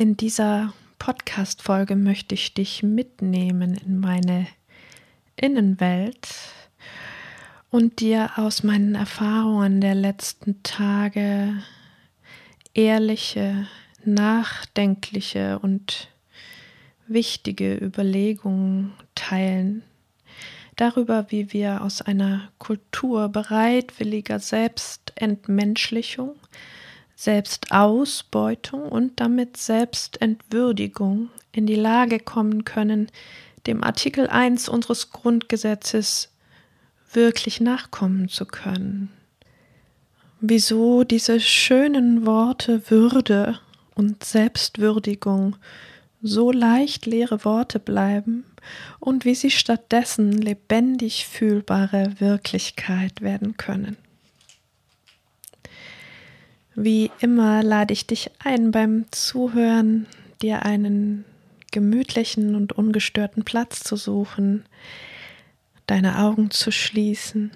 In dieser Podcast-Folge möchte ich dich mitnehmen in meine Innenwelt und dir aus meinen Erfahrungen der letzten Tage ehrliche, nachdenkliche und wichtige Überlegungen teilen darüber, wie wir aus einer Kultur bereitwilliger Selbstentmenschlichung Selbstausbeutung und damit Selbstentwürdigung in die Lage kommen können, dem Artikel 1 unseres Grundgesetzes wirklich nachkommen zu können. Wieso diese schönen Worte Würde und Selbstwürdigung so leicht leere Worte bleiben und wie sie stattdessen lebendig fühlbare Wirklichkeit werden können. Wie immer lade ich dich ein, beim Zuhören dir einen gemütlichen und ungestörten Platz zu suchen, deine Augen zu schließen,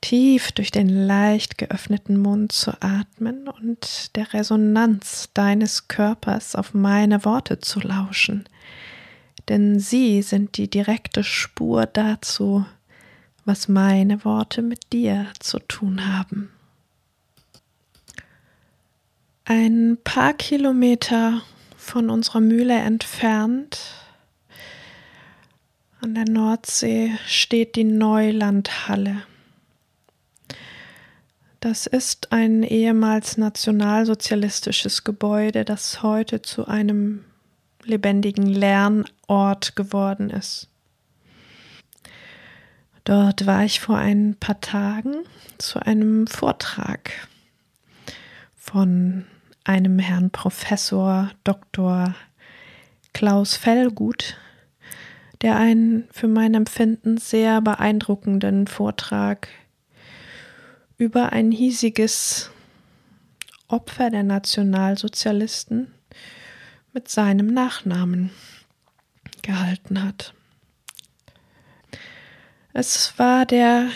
tief durch den leicht geöffneten Mund zu atmen und der Resonanz deines Körpers auf meine Worte zu lauschen, denn sie sind die direkte Spur dazu, was meine Worte mit dir zu tun haben. Ein paar Kilometer von unserer Mühle entfernt an der Nordsee steht die Neulandhalle. Das ist ein ehemals nationalsozialistisches Gebäude, das heute zu einem lebendigen Lernort geworden ist. Dort war ich vor ein paar Tagen zu einem Vortrag von einem Herrn Professor Dr. Klaus Fellgut, der einen für mein Empfinden sehr beeindruckenden Vortrag über ein hiesiges Opfer der Nationalsozialisten mit seinem Nachnamen gehalten hat. Es war der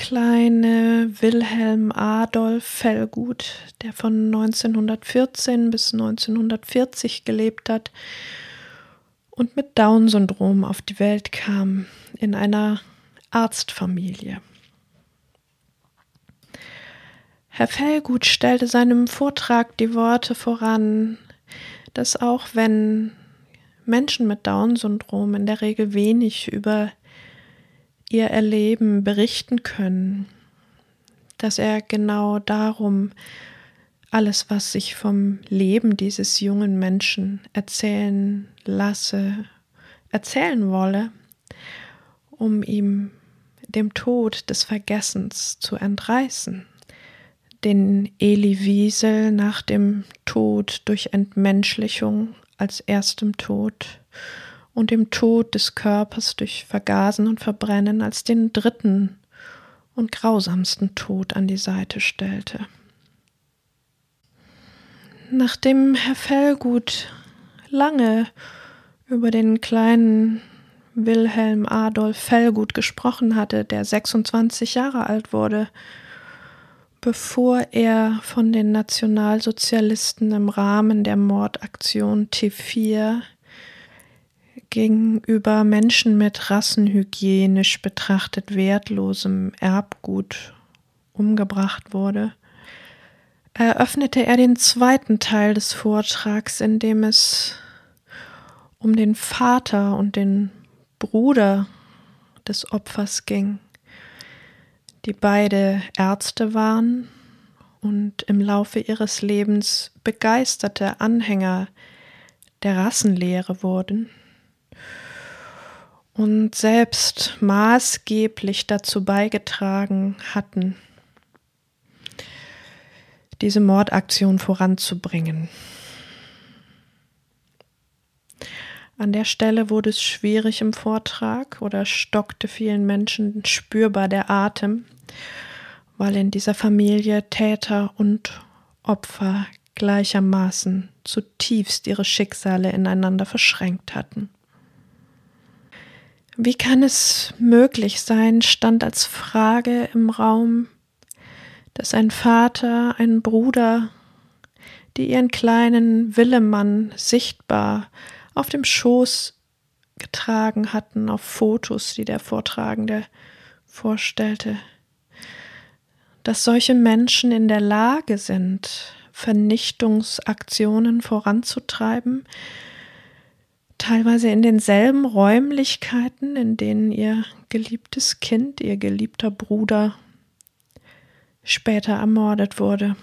kleine Wilhelm Adolf Fellgut, der von 1914 bis 1940 gelebt hat und mit Down-Syndrom auf die Welt kam, in einer Arztfamilie. Herr Fellgut stellte seinem Vortrag die Worte voran, dass auch wenn Menschen mit Down-Syndrom in der Regel wenig über ihr Erleben berichten können, dass er genau darum alles, was sich vom Leben dieses jungen Menschen erzählen lasse, erzählen wolle, um ihm dem Tod des Vergessens zu entreißen, den Eli Wiesel nach dem Tod durch Entmenschlichung als erstem Tod und dem Tod des Körpers durch Vergasen und Verbrennen als den dritten und grausamsten Tod an die Seite stellte. Nachdem Herr Fellgut lange über den kleinen Wilhelm Adolf Fellgut gesprochen hatte, der 26 Jahre alt wurde, bevor er von den Nationalsozialisten im Rahmen der Mordaktion T4 gegenüber Menschen mit rassenhygienisch betrachtet wertlosem Erbgut umgebracht wurde, eröffnete er den zweiten Teil des Vortrags, in dem es um den Vater und den Bruder des Opfers ging, die beide Ärzte waren und im Laufe ihres Lebens begeisterte Anhänger der Rassenlehre wurden und selbst maßgeblich dazu beigetragen hatten, diese Mordaktion voranzubringen. An der Stelle wurde es schwierig im Vortrag oder stockte vielen Menschen spürbar der Atem, weil in dieser Familie Täter und Opfer gleichermaßen zutiefst ihre Schicksale ineinander verschränkt hatten. Wie kann es möglich sein, stand als Frage im Raum, dass ein Vater, ein Bruder, die ihren kleinen Willemann sichtbar auf dem Schoß getragen hatten, auf Fotos, die der Vortragende vorstellte, dass solche Menschen in der Lage sind, Vernichtungsaktionen voranzutreiben, teilweise in denselben Räumlichkeiten, in denen ihr geliebtes Kind, ihr geliebter Bruder später ermordet wurde.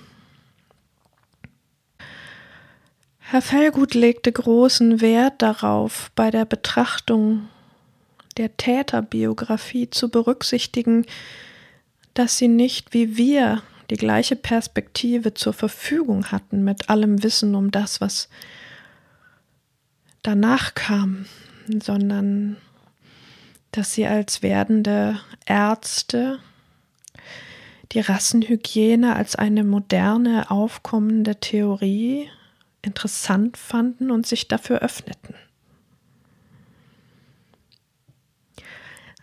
Herr Fellgut legte großen Wert darauf, bei der Betrachtung der Täterbiografie zu berücksichtigen, dass sie nicht wie wir die gleiche Perspektive zur Verfügung hatten mit allem Wissen um das, was danach kam, sondern dass sie als werdende Ärzte die Rassenhygiene als eine moderne, aufkommende Theorie interessant fanden und sich dafür öffneten.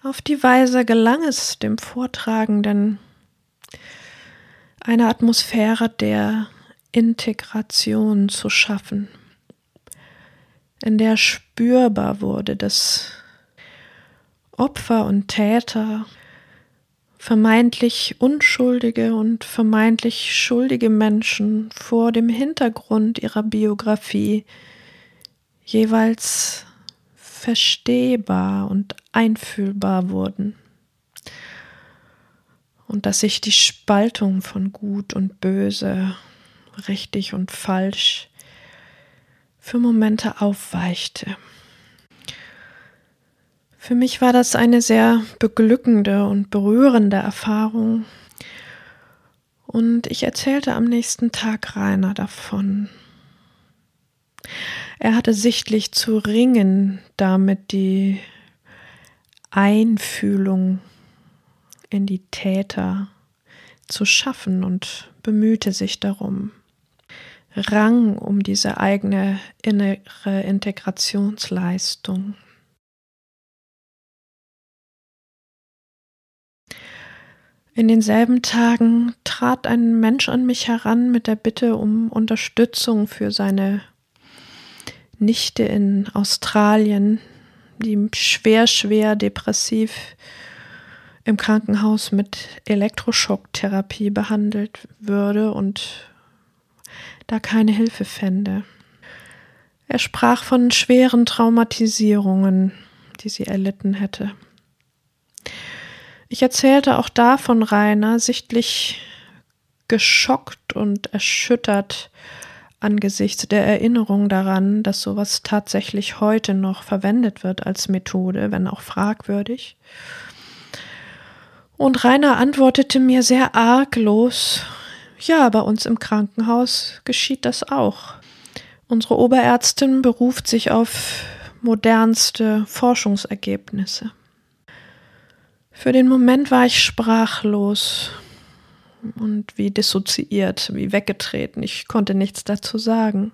Auf die Weise gelang es dem Vortragenden, eine Atmosphäre der Integration zu schaffen, in der spürbar wurde, dass Opfer und Täter vermeintlich unschuldige und vermeintlich schuldige Menschen vor dem Hintergrund ihrer Biografie jeweils verstehbar und einfühlbar wurden. Und dass sich die Spaltung von Gut und Böse, richtig und falsch für Momente aufweichte. Für mich war das eine sehr beglückende und berührende Erfahrung. Und ich erzählte am nächsten Tag Rainer davon. Er hatte sichtlich zu ringen, damit die Einfühlung in die Täter zu schaffen und bemühte sich darum, rang um diese eigene innere Integrationsleistung. In denselben Tagen trat ein Mensch an mich heran mit der Bitte um Unterstützung für seine Nichte in Australien, die schwer, schwer depressiv im Krankenhaus mit Elektroschocktherapie behandelt würde und da keine Hilfe fände. Er sprach von schweren Traumatisierungen, die sie erlitten hätte. Ich erzählte auch davon Rainer, sichtlich geschockt und erschüttert angesichts der Erinnerung daran, dass sowas tatsächlich heute noch verwendet wird als Methode, wenn auch fragwürdig. Und Rainer antwortete mir sehr arglos, ja, bei uns im Krankenhaus geschieht das auch. Unsere Oberärztin beruft sich auf modernste Forschungsergebnisse. Für den Moment war ich sprachlos und wie dissoziiert, wie weggetreten. Ich konnte nichts dazu sagen.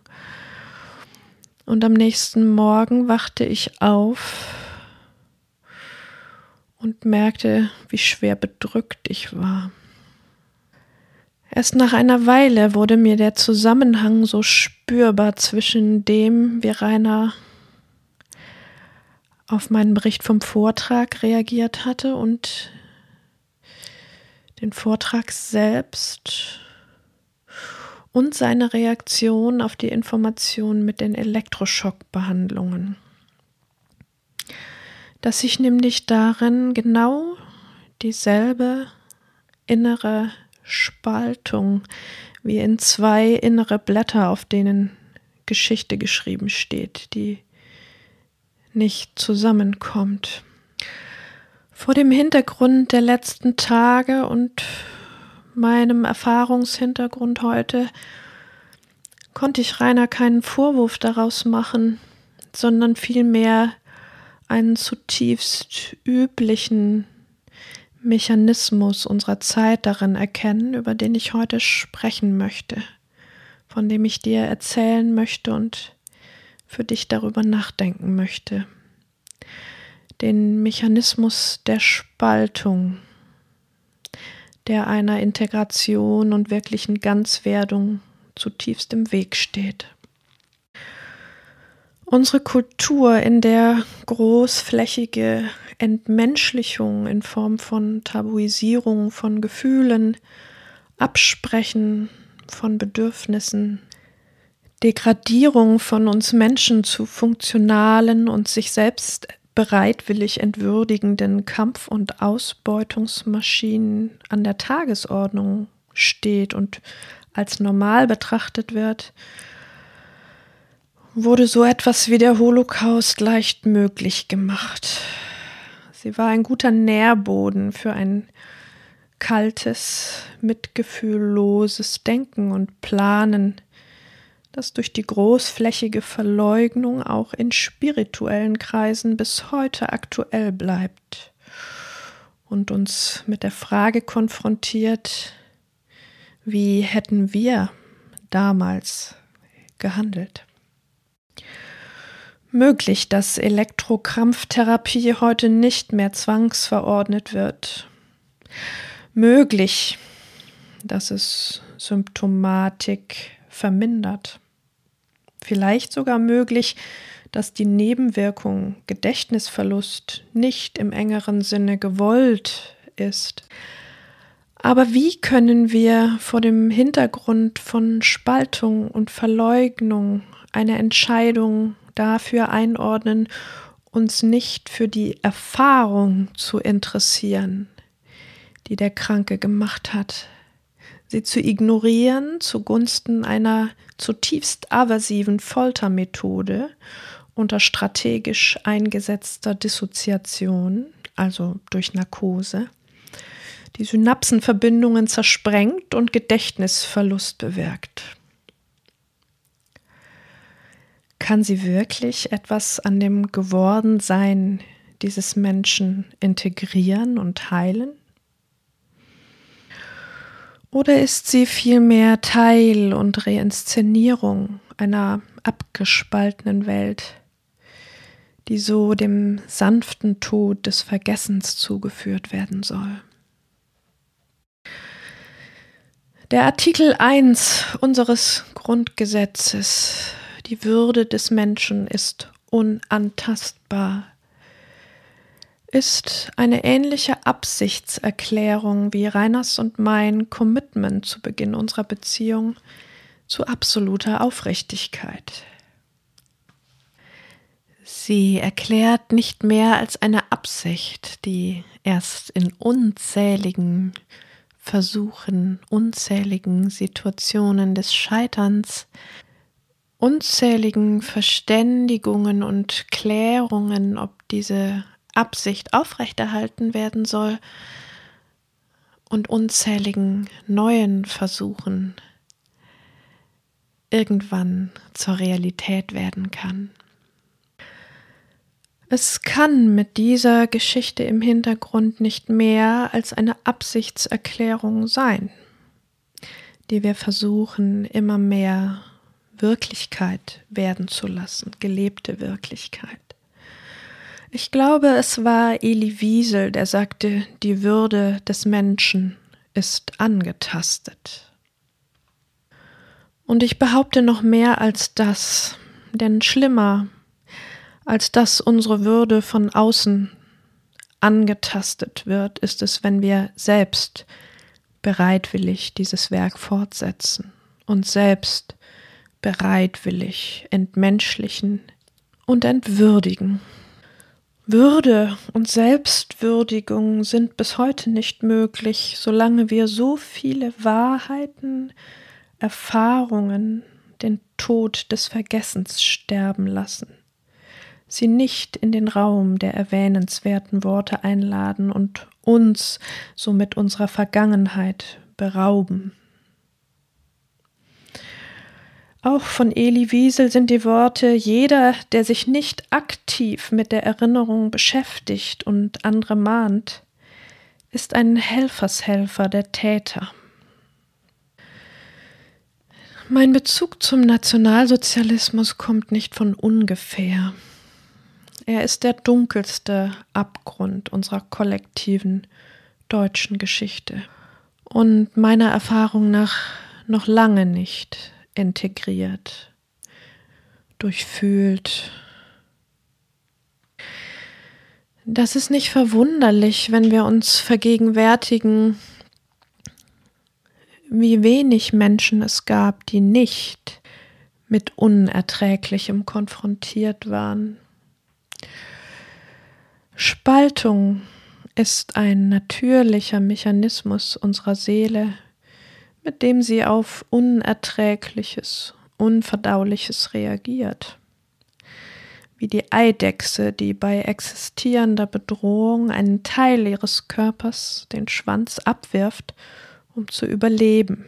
Und am nächsten Morgen wachte ich auf und merkte, wie schwer bedrückt ich war. Erst nach einer Weile wurde mir der Zusammenhang so spürbar zwischen dem, wie Rainer auf meinen Bericht vom Vortrag reagiert hatte und den Vortrag selbst und seine Reaktion auf die Information mit den Elektroschockbehandlungen. Dass sich nämlich darin genau dieselbe innere Spaltung wie in zwei innere Blätter, auf denen Geschichte geschrieben steht, die nicht zusammenkommt. Vor dem Hintergrund der letzten Tage und meinem Erfahrungshintergrund heute konnte ich Rainer keinen Vorwurf daraus machen, sondern vielmehr einen zutiefst üblichen Mechanismus unserer Zeit darin erkennen, über den ich heute sprechen möchte, von dem ich dir erzählen möchte und für dich darüber nachdenken möchte. Den Mechanismus der Spaltung, der einer Integration und wirklichen Ganzwerdung zutiefst im Weg steht. Unsere Kultur, in der großflächige Entmenschlichung in Form von Tabuisierung von Gefühlen, Absprechen von Bedürfnissen, Degradierung von uns Menschen zu funktionalen und sich selbst bereitwillig entwürdigenden Kampf- und Ausbeutungsmaschinen an der Tagesordnung steht und als normal betrachtet wird, wurde so etwas wie der Holocaust leicht möglich gemacht. Sie war ein guter Nährboden für ein kaltes, mitgefühlloses Denken und Planen, das durch die großflächige Verleugnung auch in spirituellen Kreisen bis heute aktuell bleibt und uns mit der Frage konfrontiert, wie hätten wir damals gehandelt? Möglich, dass Elektrokrampftherapie heute nicht mehr zwangsverordnet wird. Möglich, dass es Symptomatik vermindert. Vielleicht sogar möglich, dass die Nebenwirkung Gedächtnisverlust nicht im engeren Sinne gewollt ist. Aber wie können wir vor dem Hintergrund von Spaltung und Verleugnung eine Entscheidung dafür einordnen, uns nicht für die Erfahrung zu interessieren, die der Kranke gemacht hat, sie zu ignorieren zugunsten einer zutiefst aversiven Foltermethode unter strategisch eingesetzter Dissoziation, also durch Narkose, die Synapsenverbindungen zersprengt und Gedächtnisverlust bewirkt. Kann sie wirklich etwas an dem Gewordensein dieses Menschen integrieren und heilen? Oder ist sie vielmehr Teil und Reinszenierung einer abgespaltenen Welt, die so dem sanften Tod des Vergessens zugeführt werden soll? Der Artikel 1 unseres Grundgesetzes die Würde des Menschen ist unantastbar. Ist eine ähnliche Absichtserklärung wie Reiners und mein Commitment zu Beginn unserer Beziehung zu absoluter Aufrichtigkeit. Sie erklärt nicht mehr als eine Absicht, die erst in unzähligen Versuchen, unzähligen Situationen des Scheiterns unzähligen Verständigungen und Klärungen, ob diese Absicht aufrechterhalten werden soll und unzähligen neuen Versuchen irgendwann zur Realität werden kann. Es kann mit dieser Geschichte im Hintergrund nicht mehr als eine Absichtserklärung sein, die wir versuchen immer mehr Wirklichkeit werden zu lassen, gelebte Wirklichkeit. Ich glaube, es war Eli Wiesel, der sagte, die Würde des Menschen ist angetastet. Und ich behaupte noch mehr als das, denn schlimmer, als dass unsere Würde von außen angetastet wird, ist es, wenn wir selbst bereitwillig dieses Werk fortsetzen und selbst bereitwillig entmenschlichen und entwürdigen. Würde und Selbstwürdigung sind bis heute nicht möglich, solange wir so viele Wahrheiten, Erfahrungen den Tod des Vergessens sterben lassen, sie nicht in den Raum der erwähnenswerten Worte einladen und uns somit unserer Vergangenheit berauben. Auch von Eli Wiesel sind die Worte, jeder, der sich nicht aktiv mit der Erinnerung beschäftigt und andere mahnt, ist ein Helfershelfer der Täter. Mein Bezug zum Nationalsozialismus kommt nicht von ungefähr. Er ist der dunkelste Abgrund unserer kollektiven deutschen Geschichte und meiner Erfahrung nach noch lange nicht integriert, durchfühlt. Das ist nicht verwunderlich, wenn wir uns vergegenwärtigen, wie wenig Menschen es gab, die nicht mit Unerträglichem konfrontiert waren. Spaltung ist ein natürlicher Mechanismus unserer Seele, mit dem sie auf Unerträgliches, Unverdauliches reagiert. Wie die Eidechse, die bei existierender Bedrohung einen Teil ihres Körpers, den Schwanz, abwirft, um zu überleben.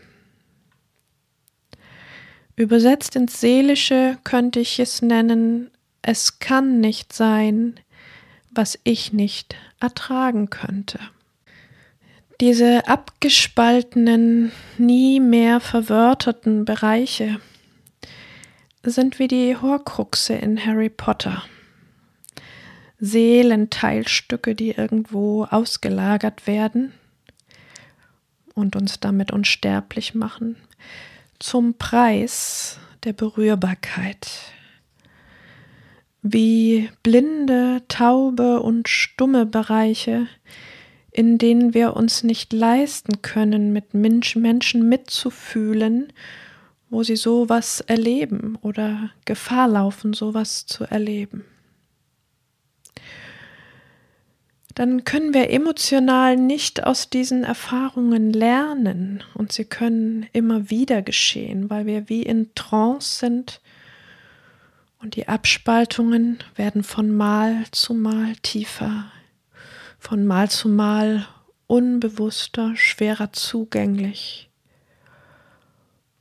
Übersetzt ins Seelische könnte ich es nennen, es kann nicht sein, was ich nicht ertragen könnte. Diese abgespaltenen, nie mehr verwörterten Bereiche sind wie die Horcruxe in Harry Potter. Seelenteilstücke, die irgendwo ausgelagert werden und uns damit unsterblich machen, zum Preis der Berührbarkeit. Wie blinde, taube und stumme Bereiche, in denen wir uns nicht leisten können, mit Menschen mitzufühlen, wo sie sowas erleben oder Gefahr laufen, sowas zu erleben. dann können wir emotional nicht aus diesen Erfahrungen lernen und sie können immer wieder geschehen, weil wir wie in Trance sind und die Abspaltungen werden von Mal zu Mal tiefer, von Mal zu Mal unbewusster, schwerer zugänglich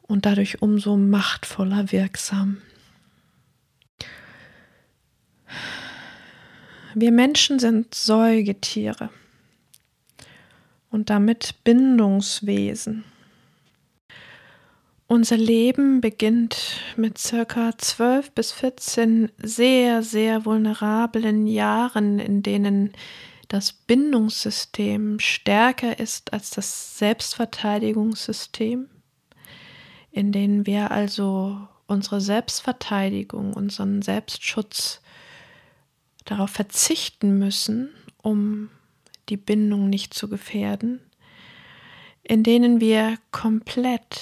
und dadurch umso machtvoller wirksam. Wir Menschen sind Säugetiere und damit Bindungswesen. Unser Leben beginnt mit circa 12 bis 14 sehr, sehr vulnerablen Jahren, in denen das Bindungssystem stärker ist als das Selbstverteidigungssystem, in denen wir also unsere Selbstverteidigung, unseren Selbstschutz darauf verzichten müssen, um die Bindung nicht zu gefährden, in denen wir komplett,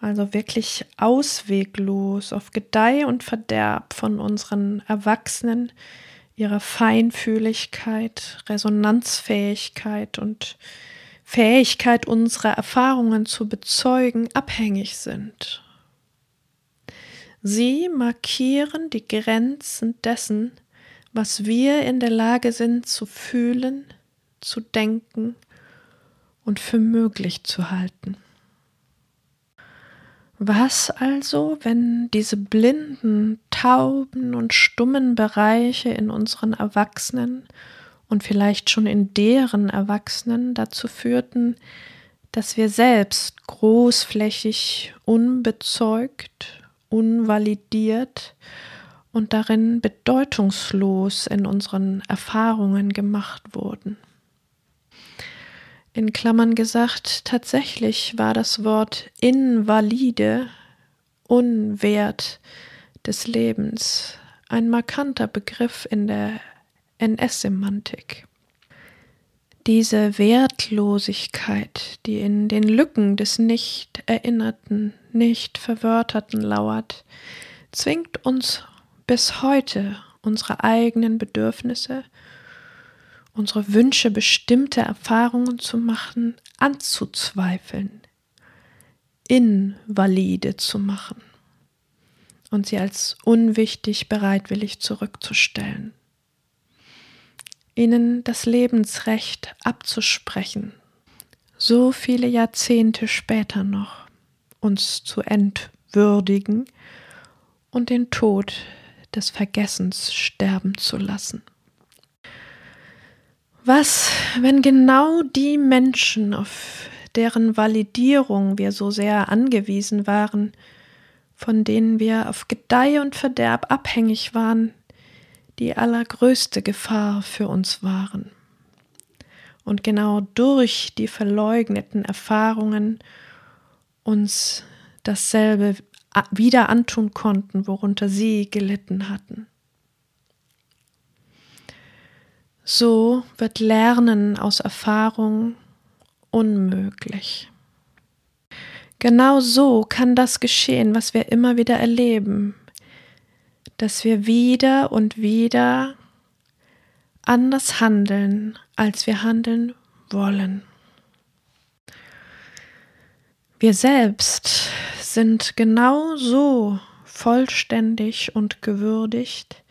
also wirklich ausweglos auf Gedeih und Verderb von unseren Erwachsenen, ihrer Feinfühligkeit, Resonanzfähigkeit und Fähigkeit, unsere Erfahrungen zu bezeugen, abhängig sind. Sie markieren die Grenzen dessen, was wir in der Lage sind zu fühlen, zu denken und für möglich zu halten. Was also, wenn diese blinden, tauben und stummen Bereiche in unseren Erwachsenen und vielleicht schon in deren Erwachsenen dazu führten, dass wir selbst großflächig unbezeugt unvalidiert und darin bedeutungslos in unseren Erfahrungen gemacht wurden. In Klammern gesagt, tatsächlich war das Wort invalide, unwert des Lebens, ein markanter Begriff in der NS-Semantik. Diese Wertlosigkeit, die in den Lücken des Nicht-Erinnerten, Nicht-Verwörterten lauert, zwingt uns bis heute unsere eigenen Bedürfnisse, unsere Wünsche, bestimmte Erfahrungen zu machen, anzuzweifeln, invalide zu machen und sie als unwichtig bereitwillig zurückzustellen ihnen das Lebensrecht abzusprechen, so viele Jahrzehnte später noch uns zu entwürdigen. würdigen und den Tod des Vergessens sterben zu lassen. Was, wenn genau die Menschen, auf deren Validierung wir so sehr angewiesen waren, von denen wir auf Gedeih und Verderb abhängig waren, die allergrößte Gefahr für uns waren. Und genau durch die verleugneten Erfahrungen uns dasselbe wieder antun konnten, worunter sie gelitten hatten. So wird Lernen aus Erfahrung unmöglich. Genau so kann das geschehen, was wir immer wieder erleben, dass wir wieder und wieder anders handeln, als wir handeln wollen. Wir selbst sind genau so vollständig und gewürdigt,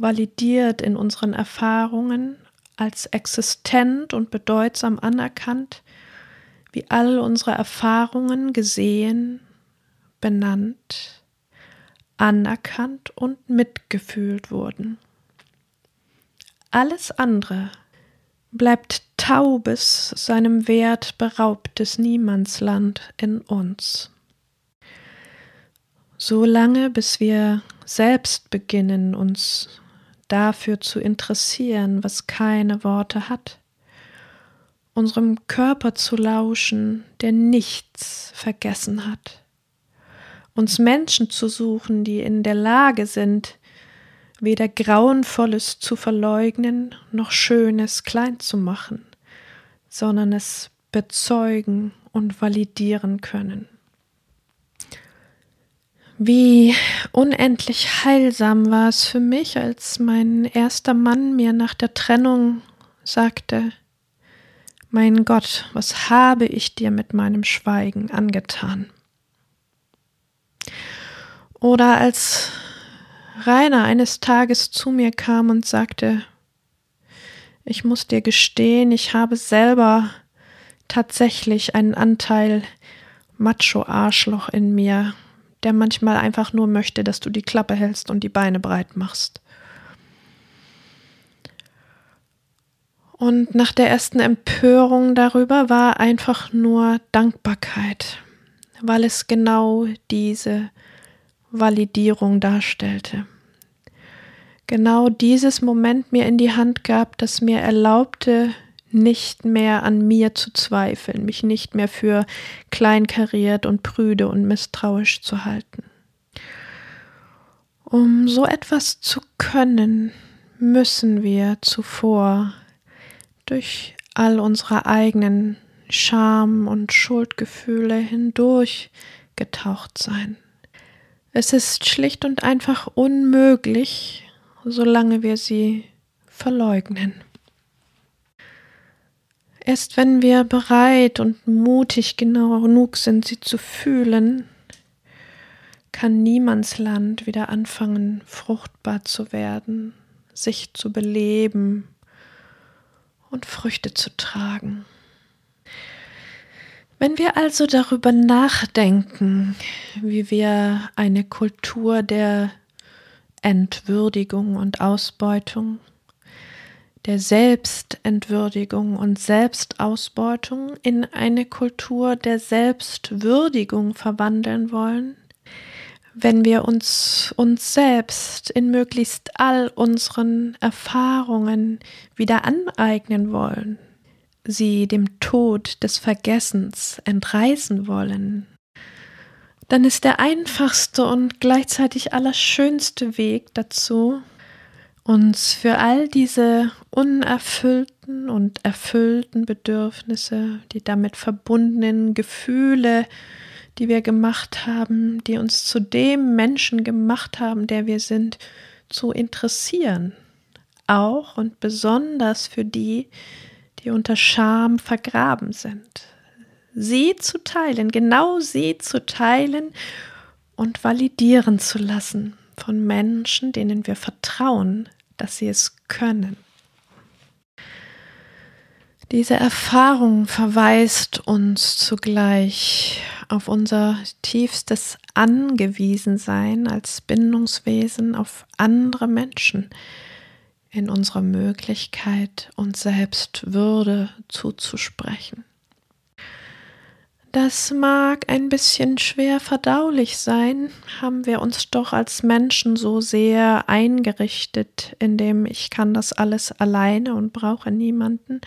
validiert in unseren Erfahrungen, als existent und bedeutsam anerkannt, wie all unsere Erfahrungen gesehen, benannt, anerkannt und mitgefühlt wurden. Alles andere bleibt taubes, seinem Wert beraubtes Niemandsland in uns. So lange, bis wir selbst beginnen, uns dafür zu interessieren, was keine Worte hat, unserem Körper zu lauschen, der nichts vergessen hat, uns Menschen zu suchen, die in der Lage sind, weder Grauenvolles zu verleugnen, noch Schönes klein zu machen, sondern es bezeugen und validieren können. Wie unendlich heilsam war es für mich, als mein erster Mann mir nach der Trennung sagte, mein Gott, was habe ich dir mit meinem Schweigen angetan? Oder als Rainer eines Tages zu mir kam und sagte, ich muss dir gestehen, ich habe selber tatsächlich einen Anteil Macho-Arschloch in mir, der manchmal einfach nur möchte, dass du die Klappe hältst und die Beine breit machst. Und nach der ersten Empörung darüber war einfach nur Dankbarkeit, weil es genau diese Validierung darstellte. Genau dieses Moment mir in die Hand gab, das mir erlaubte, nicht mehr an mir zu zweifeln, mich nicht mehr für kleinkariert und prüde und misstrauisch zu halten. Um so etwas zu können, müssen wir zuvor durch all unsere eigenen Scham- und Schuldgefühle hindurch getaucht sein. Es ist schlicht und einfach unmöglich, solange wir sie verleugnen. Erst wenn wir bereit und mutig genau genug sind, sie zu fühlen, kann niemands Land wieder anfangen, fruchtbar zu werden, sich zu beleben und Früchte zu tragen. Wenn wir also darüber nachdenken, wie wir eine Kultur der Entwürdigung und Ausbeutung der Selbstentwürdigung und Selbstausbeutung in eine Kultur der Selbstwürdigung verwandeln wollen, wenn wir uns uns selbst in möglichst all unseren Erfahrungen wieder aneignen wollen, sie dem Tod des Vergessens entreißen wollen, dann ist der einfachste und gleichzeitig allerschönste Weg dazu, uns für all diese unerfüllten und erfüllten Bedürfnisse, die damit verbundenen Gefühle, die wir gemacht haben, die uns zu dem Menschen gemacht haben, der wir sind, zu interessieren. Auch und besonders für die, die unter Scham vergraben sind. Sie zu teilen, genau sie zu teilen und validieren zu lassen von Menschen, denen wir vertrauen, dass sie es können. Diese Erfahrung verweist uns zugleich auf unser tiefstes Angewiesensein als Bindungswesen auf andere Menschen in unserer Möglichkeit, uns selbst Würde zuzusprechen. Das mag ein bisschen schwer verdaulich sein, haben wir uns doch als Menschen so sehr eingerichtet, indem ich kann das alles alleine und brauche niemanden.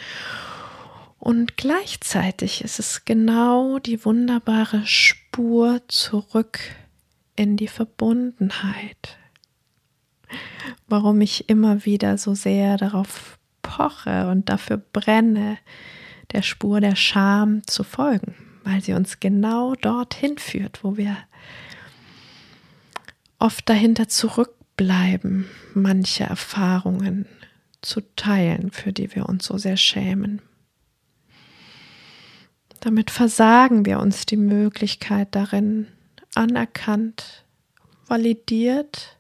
Und gleichzeitig ist es genau die wunderbare Spur zurück in die Verbundenheit. Warum ich immer wieder so sehr darauf poche und dafür brenne, der Spur der Scham zu folgen weil sie uns genau dorthin führt, wo wir oft dahinter zurückbleiben, manche Erfahrungen zu teilen, für die wir uns so sehr schämen. Damit versagen wir uns die Möglichkeit darin, anerkannt, validiert,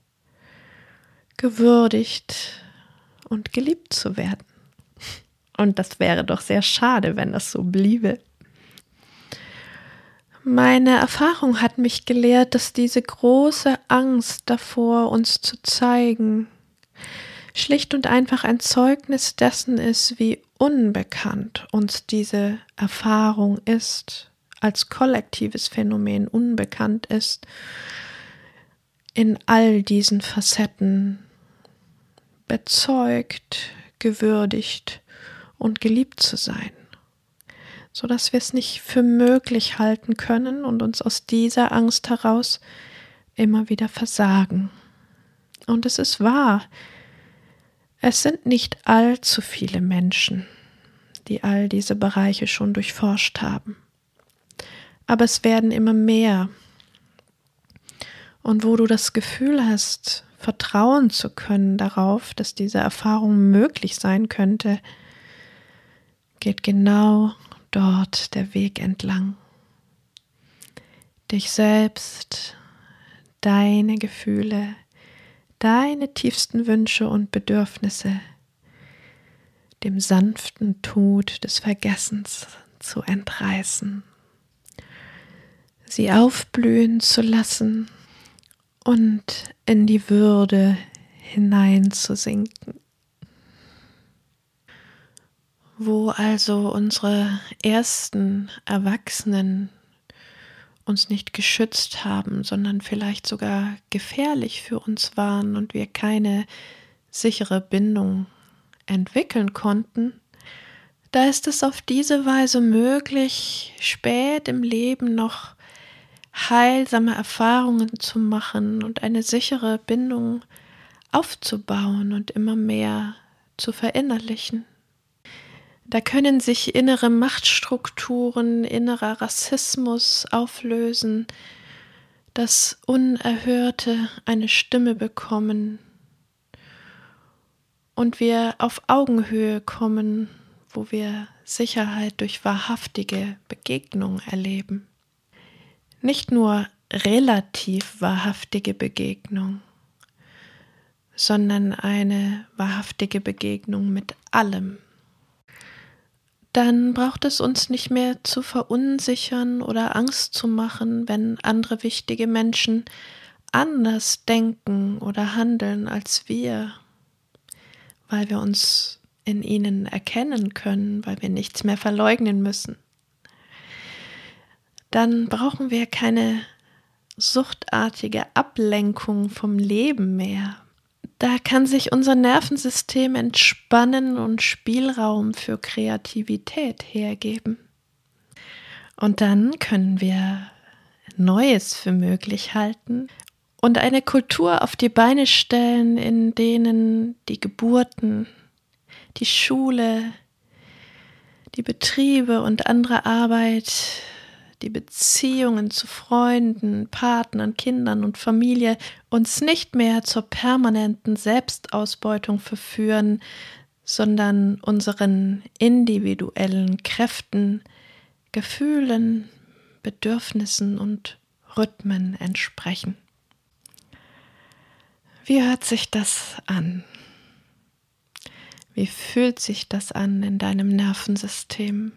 gewürdigt und geliebt zu werden. Und das wäre doch sehr schade, wenn das so bliebe. Meine Erfahrung hat mich gelehrt, dass diese große Angst davor, uns zu zeigen, schlicht und einfach ein Zeugnis dessen ist, wie unbekannt uns diese Erfahrung ist, als kollektives Phänomen unbekannt ist, in all diesen Facetten bezeugt, gewürdigt und geliebt zu sein so dass wir es nicht für möglich halten können und uns aus dieser Angst heraus immer wieder versagen. Und es ist wahr, es sind nicht allzu viele Menschen, die all diese Bereiche schon durchforscht haben. Aber es werden immer mehr. Und wo du das Gefühl hast, vertrauen zu können darauf, dass diese Erfahrung möglich sein könnte, geht genau dort der Weg entlang. Dich selbst, deine Gefühle, deine tiefsten Wünsche und Bedürfnisse dem sanften Tod des Vergessens zu entreißen, sie aufblühen zu lassen und in die Würde hineinzusinken wo also unsere ersten Erwachsenen uns nicht geschützt haben, sondern vielleicht sogar gefährlich für uns waren und wir keine sichere Bindung entwickeln konnten, da ist es auf diese Weise möglich, spät im Leben noch heilsame Erfahrungen zu machen und eine sichere Bindung aufzubauen und immer mehr zu verinnerlichen. Da können sich innere Machtstrukturen, innerer Rassismus auflösen, das Unerhörte eine Stimme bekommen und wir auf Augenhöhe kommen, wo wir Sicherheit durch wahrhaftige Begegnung erleben. Nicht nur relativ wahrhaftige Begegnung, sondern eine wahrhaftige Begegnung mit allem, dann braucht es uns nicht mehr zu verunsichern oder Angst zu machen, wenn andere wichtige Menschen anders denken oder handeln als wir, weil wir uns in ihnen erkennen können, weil wir nichts mehr verleugnen müssen. Dann brauchen wir keine suchtartige Ablenkung vom Leben mehr, da kann sich unser Nervensystem entspannen und Spielraum für Kreativität hergeben. Und dann können wir Neues für möglich halten und eine Kultur auf die Beine stellen, in denen die Geburten, die Schule, die Betriebe und andere Arbeit die Beziehungen zu Freunden, Partnern, Kindern und Familie uns nicht mehr zur permanenten Selbstausbeutung verführen, sondern unseren individuellen Kräften, Gefühlen, Bedürfnissen und Rhythmen entsprechen. Wie hört sich das an? Wie fühlt sich das an in deinem Nervensystem?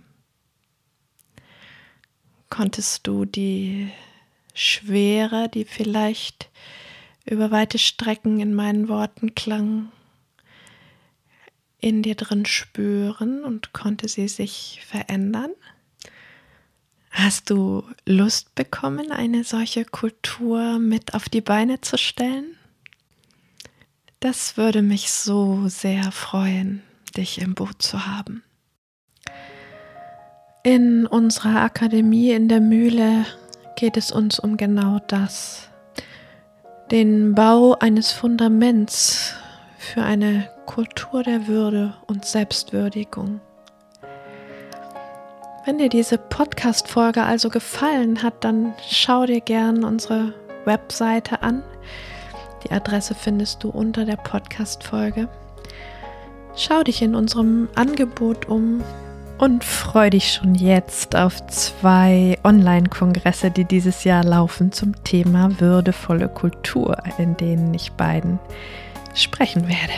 Konntest du die Schwere, die vielleicht über weite Strecken in meinen Worten klang, in dir drin spüren und konnte sie sich verändern? Hast du Lust bekommen, eine solche Kultur mit auf die Beine zu stellen? Das würde mich so sehr freuen, dich im Boot zu haben. In unserer Akademie in der Mühle geht es uns um genau das. Den Bau eines Fundaments für eine Kultur der Würde und Selbstwürdigung. Wenn dir diese Podcast-Folge also gefallen hat, dann schau dir gern unsere Webseite an. Die Adresse findest du unter der Podcast-Folge. Schau dich in unserem Angebot um und freu dich schon jetzt auf zwei Online-Kongresse, die dieses Jahr laufen zum Thema würdevolle Kultur, in denen ich beiden sprechen werde.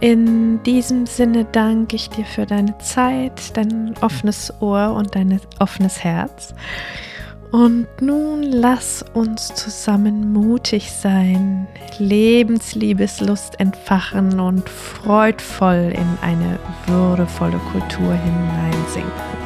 In diesem Sinne danke ich dir für deine Zeit, dein offenes Ohr und dein offenes Herz. Und nun lass uns zusammen mutig sein, Lebensliebeslust entfachen und freudvoll in eine würdevolle Kultur hineinsinken.